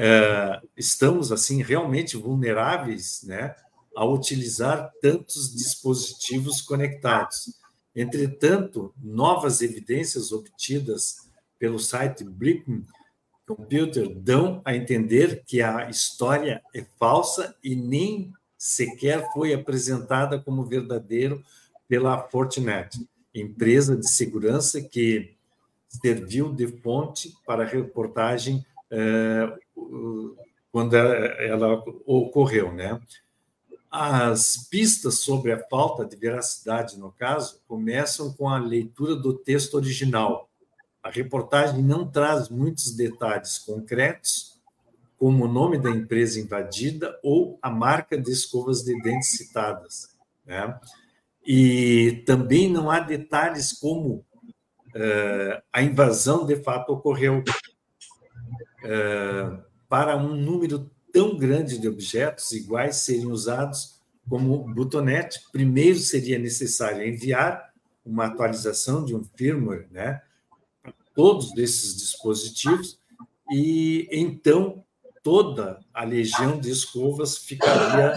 é, estamos assim realmente vulneráveis, né, ao utilizar tantos dispositivos conectados. Entretanto, novas evidências obtidas pelo site Brickman Computer dão a entender que a história é falsa e nem sequer foi apresentada como verdadeiro pela Fortinet, empresa de segurança que serviu de fonte para a reportagem uh, quando ela ocorreu, né? as pistas sobre a falta de veracidade, no caso, começam com a leitura do texto original. A reportagem não traz muitos detalhes concretos, como o nome da empresa invadida ou a marca de escovas de dentes citadas. Né? E também não há detalhes como uh, a invasão de fato ocorreu. Uh, para um número tão grande de objetos iguais serem usados como butonete, primeiro seria necessário enviar uma atualização de um firmware né, para todos esses dispositivos, e então toda a legião de escovas ficaria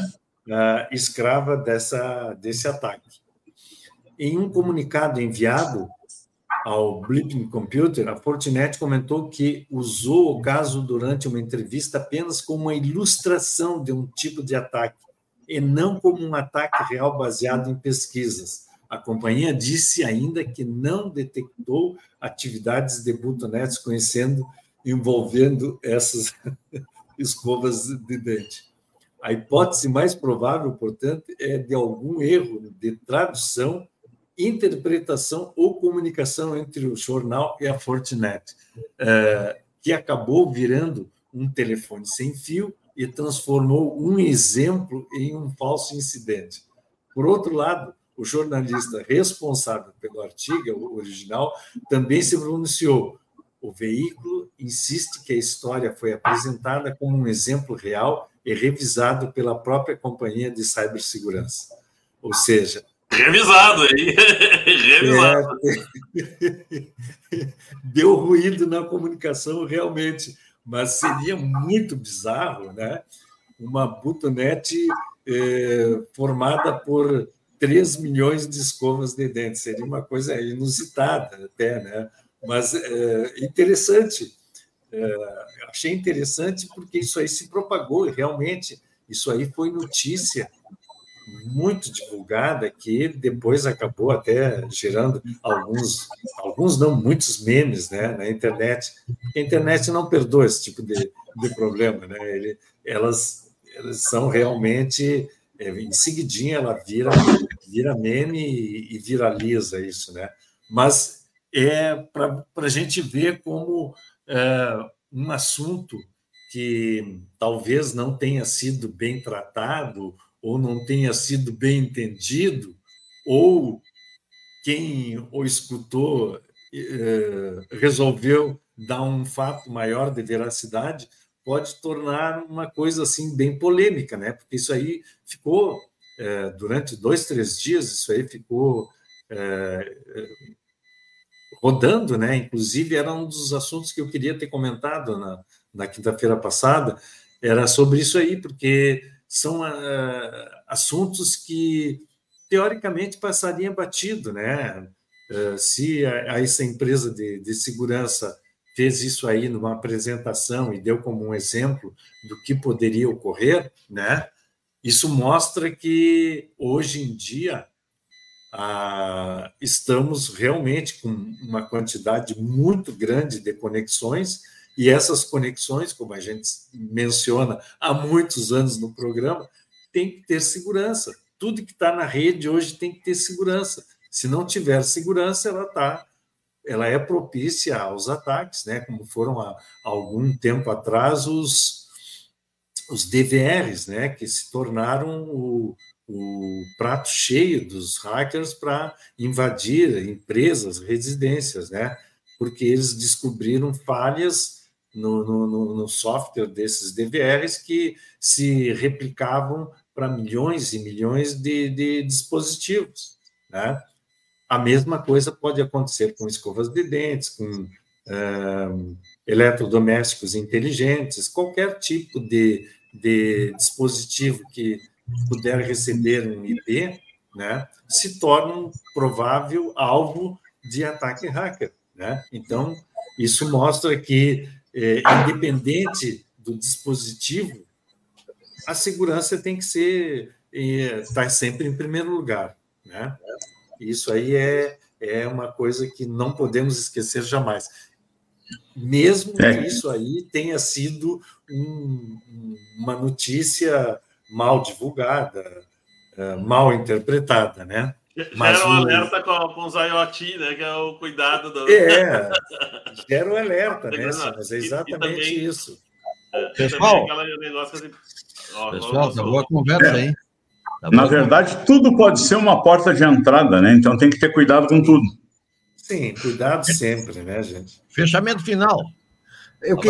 uh, escrava dessa, desse ataque. Em um comunicado enviado ao Blipping Computer, a Fortinet comentou que usou o caso durante uma entrevista apenas como uma ilustração de um tipo de ataque e não como um ataque real baseado em pesquisas. A companhia disse ainda que não detectou atividades de botnets conhecendo envolvendo essas (laughs) escovas de dente. A hipótese mais provável, portanto, é de algum erro de tradução interpretação ou comunicação entre o jornal e a Fortinet, é, que acabou virando um telefone sem fio e transformou um exemplo em um falso incidente. Por outro lado, o jornalista responsável pelo artigo original também se pronunciou. O veículo insiste que a história foi apresentada como um exemplo real e revisado pela própria companhia de cibersegurança. Ou seja, Revisado aí. (laughs) Revisado. É, (laughs) deu ruído na comunicação, realmente. Mas seria muito bizarro, né? Uma butonete é, formada por 3 milhões de escovas de dentes. Seria uma coisa inusitada até, né? Mas é, interessante. É, achei interessante porque isso aí se propagou realmente isso aí foi notícia muito divulgada que depois acabou até gerando alguns, alguns não muitos memes, né, na internet. A internet não perdoa esse tipo de, de problema, né? Ele, elas, elas são realmente é, em seguidinha ela vira vira meme e, e viraliza isso, né? Mas é para a gente ver como é, um assunto que talvez não tenha sido bem tratado ou não tenha sido bem entendido, ou quem o escutou eh, resolveu dar um fato maior de veracidade, pode tornar uma coisa assim bem polêmica, né? Porque isso aí ficou eh, durante dois, três dias, isso aí ficou eh, rodando, né? Inclusive era um dos assuntos que eu queria ter comentado na, na quinta-feira passada, era sobre isso aí, porque são uh, assuntos que teoricamente passariam batido, né? Uh, se a, a essa empresa de, de, segurança fez isso aí numa apresentação e deu como um exemplo do que poderia ocorrer, né? Isso mostra que hoje em dia uh, estamos realmente com uma quantidade muito grande de conexões e essas conexões, como a gente menciona há muitos anos no programa, tem que ter segurança. Tudo que está na rede hoje tem que ter segurança. Se não tiver segurança, ela está ela é propícia aos ataques, né? Como foram há, algum tempo atrás os, os DVRs, né? Que se tornaram o, o prato cheio dos hackers para invadir empresas, residências, né? Porque eles descobriram falhas no, no, no software desses DVRs que se replicavam para milhões e milhões de, de dispositivos. Né? A mesma coisa pode acontecer com escovas de dentes, com eletrodomésticos inteligentes, qualquer tipo de, de dispositivo que puder receber um IP, né, se torna um provável alvo de ataque hacker. Né? Então, isso mostra que é, independente do dispositivo, a segurança tem que ser está é, sempre em primeiro lugar, né? Isso aí é é uma coisa que não podemos esquecer jamais. Mesmo é. que isso aí tenha sido um, uma notícia mal divulgada, uh, mal interpretada, né? Mas gera um o... alerta com, com os IoT, né? Que é o cuidado do. É, gera um alerta, né? Mas é exatamente e, e também, isso. É, pessoal, assim, ó, pessoal, tá boa conversa, hein? Tá Na verdade, tudo pode ser uma porta de entrada, né? Então tem que ter cuidado com tudo. Sim, cuidado sempre, né, gente? Fechamento final. Eu, que,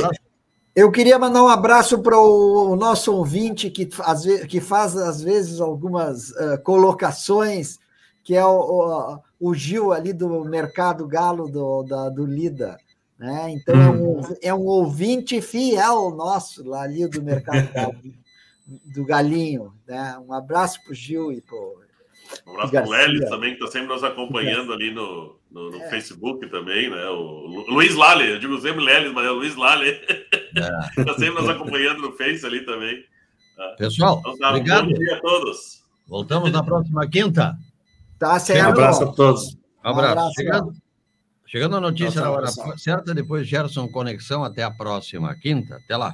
eu queria mandar um abraço para o nosso ouvinte que, faz, que faz, às vezes, algumas uh, colocações, que é o, o, o, Gil ali do Mercado Galo do, da, do Lida. Né? Então, hum. é, um, é um ouvinte fiel nosso lá ali do Mercado (laughs) Galo, do Galinho. Né? Um abraço para o Gil e para um abraço para o Lelis também, que está sempre nos acompanhando ali no, no, no é. Facebook também, né? O Luiz Lale, eu digo sempre Lelis, mas é o Luiz Lale. Está é. (laughs) sempre nos acompanhando no Face ali também. Tá? Pessoal, então, tá, obrigado. Bom dia a todos. Voltamos na próxima quinta. Tá certo. Um abraço a todos. Um abraço. Um abraço chegando, chegando a notícia na hora certa, depois Gerson Conexão. Até a próxima quinta. Até lá.